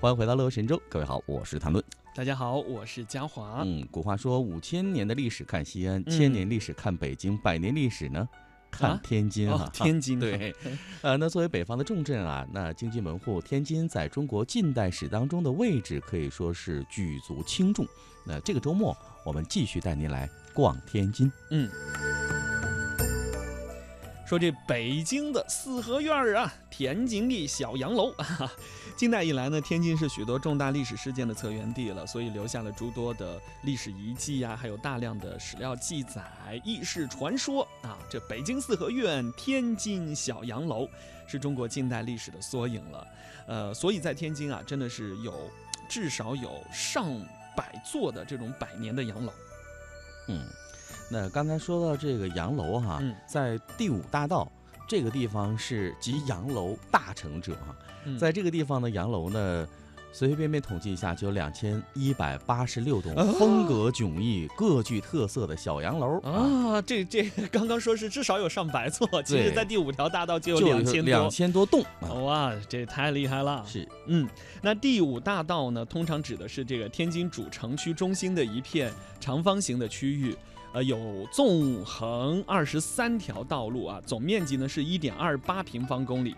欢迎回到乐游神州，各位好，我是谭论。大家好，我是嘉华。嗯，古话说五千年的历史看西安，千年历史看北京，百年历史呢看天津啊。天津对，呃，那作为北方的重镇啊，那京津门户，天津在中国近代史当中的位置可以说是举足轻重。那这个周末我们继续带您来逛天津。嗯。说这北京的四合院儿啊，天津的小洋楼。近代以来呢，天津是许多重大历史事件的策源地了，所以留下了诸多的历史遗迹啊，还有大量的史料记载、轶事传说啊。这北京四合院、天津小洋楼，是中国近代历史的缩影了。呃，所以在天津啊，真的是有至少有上百座的这种百年的洋楼。嗯。那刚才说到这个洋楼哈，在第五大道这个地方是集洋楼大成者哈，在这个地方的洋楼呢，随随便便统计一下就有两千一百八十六栋，风格迥异、各具特色的小洋楼啊。这这刚刚说是至少有上百座，其实在第五条大道就有两千两千多栋。哇，这太厉害了！是，嗯，那第五大道呢，通常指的是这个天津主城区中心的一片长方形的区域。呃，有纵横二十三条道路啊，总面积呢是一点二八平方公里，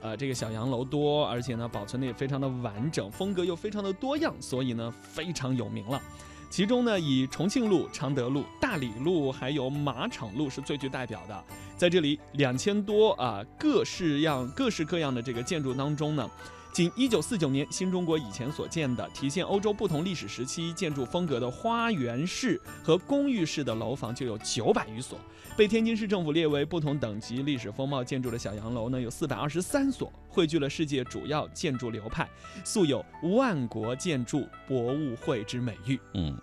呃，这个小洋楼多，而且呢保存的也非常的完整，风格又非常的多样，所以呢非常有名了。其中呢，以重庆路、常德路、大理路还有马场路是最具代表的。在这里，两千多啊各式样、各式各样的这个建筑当中呢。仅1949年新中国以前所建的、体现欧洲不同历史时期建筑风格的花园式和公寓式的楼房就有900余所，被天津市政府列为不同等级历史风貌建筑的小洋楼呢有423所，汇聚了世界主要建筑流派，素有“万国建筑博物会”之美誉。嗯，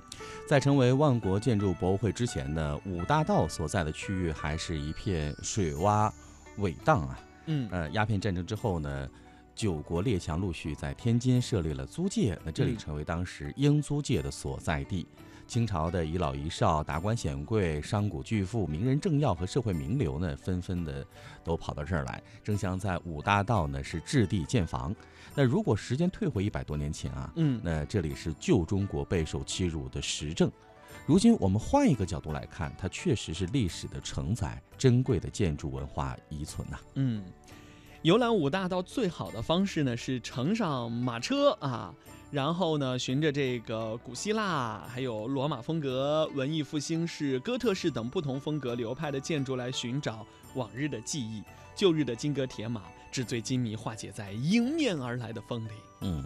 在成为万国建筑博物会之前呢，五大道所在的区域还是一片水洼苇荡啊。嗯，呃，鸦片战争之后呢？九国列强陆续在天津设立了租界，那这里成为当时英租界的所在地。清朝的遗老遗少、达官显贵、商贾巨富、名人政要和社会名流呢，纷纷的都跑到这儿来，争相在五大道呢是置地建房。那如果时间退回一百多年前啊，嗯，那这里是旧中国备受欺辱的实证。如今我们换一个角度来看，它确实是历史的承载，珍贵的建筑文化遗存呐。嗯。游览五大道最好的方式呢，是乘上马车啊，然后呢，循着这个古希腊、还有罗马风格、文艺复兴式、哥特式等不同风格流派的建筑来寻找往日的记忆、旧日的金戈铁马，纸醉金迷化解在迎面而来的风里。嗯，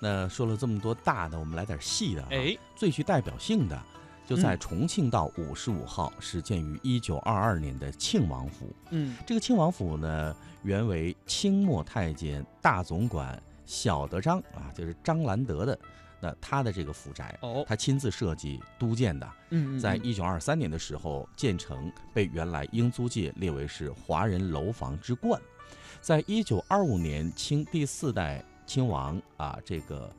那说了这么多大的，我们来点细的。哎，最具代表性的。就在重庆道五十五号，是建于一九二二年的庆王府。嗯，这个庆王府呢，原为清末太监大总管小德张啊，就是张兰德的，那他的这个府宅，哦，他亲自设计督建的。嗯，在一九二三年的时候建成，被原来英租界列为是华人楼房之冠。在一九二五年，清第四代亲王啊，这个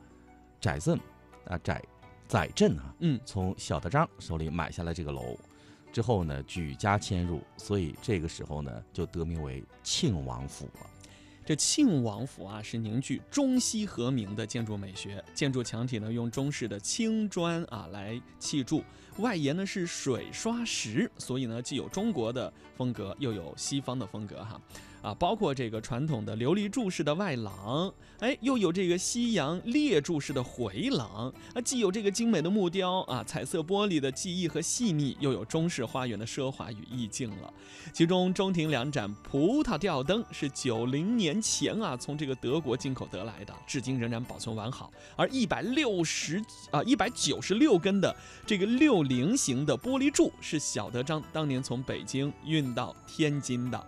载赠啊载。载振啊，嗯，从小德章手里买下了这个楼，之后呢，举家迁入，所以这个时候呢，就得名为庆王府了。这庆王府啊，是凝聚中西合鸣的建筑美学，建筑墙体呢用中式的青砖啊来砌筑，外沿呢是水刷石，所以呢既有中国的风格，又有西方的风格哈。啊，包括这个传统的琉璃柱式的外廊，哎，又有这个西洋列柱式的回廊，啊，既有这个精美的木雕啊，彩色玻璃的技艺和细腻，又有中式花园的奢华与意境了。其中中庭两盏葡萄吊灯是九零年前啊从这个德国进口得来的，至今仍然保存完好。而一百六十啊一百九十六根的这个六棱形的玻璃柱是小德张当年从北京运到天津的。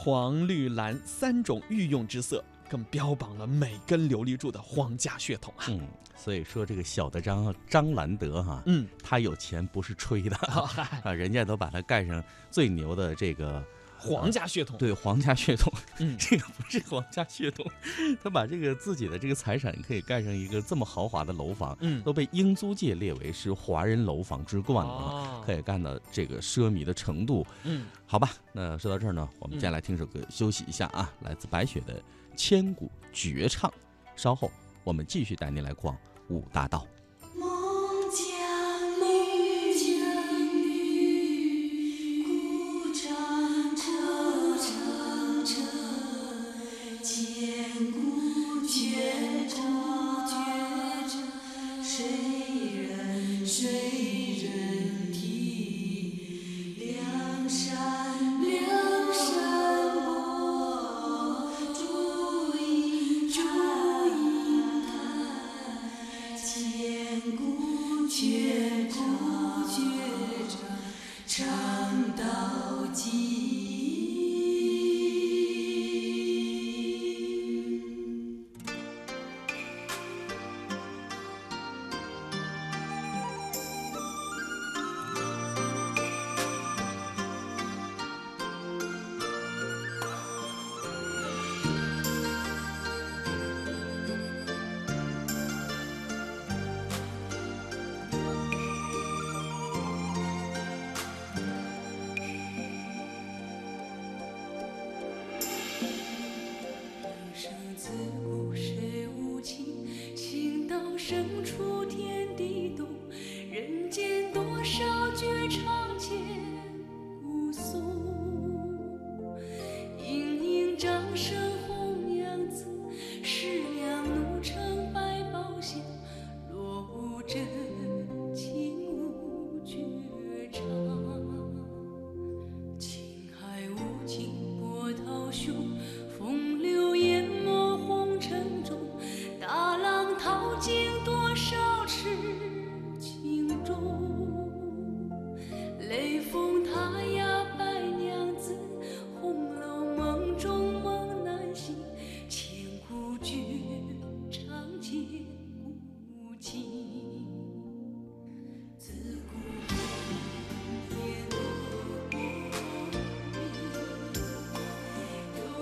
黄、绿、蓝三种御用之色，更标榜了每根琉璃柱的皇家血统啊！嗯，所以说这个小的张张兰德哈，嗯，他有钱不是吹的 啊，人家都把他盖上最牛的这个。皇家血统，对，皇家血统，嗯，这个不是皇家血统，他把这个自己的这个财产可以盖上一个这么豪华的楼房，嗯，都被英租界列为是华人楼房之冠了，可以干到这个奢靡的程度，嗯，好吧，那说到这儿呢，我们接下来听首歌休息一下啊，来自白雪的千古绝唱，稍后我们继续带您来逛五大道。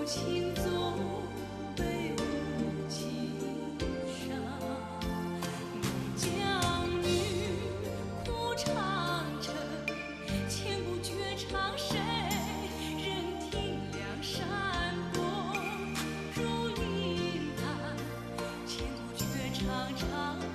情总被无情伤，你将欲哭唱着千古绝唱，谁人听？梁山伯如林台，千古绝唱唱。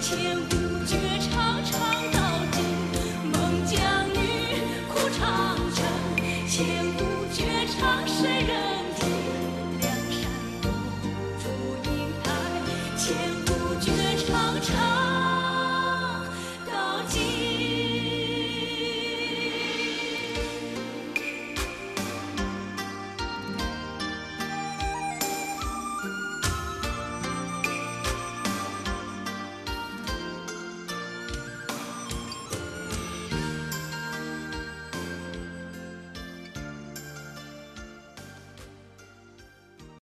千古绝唱，唱到今。孟姜女哭长城。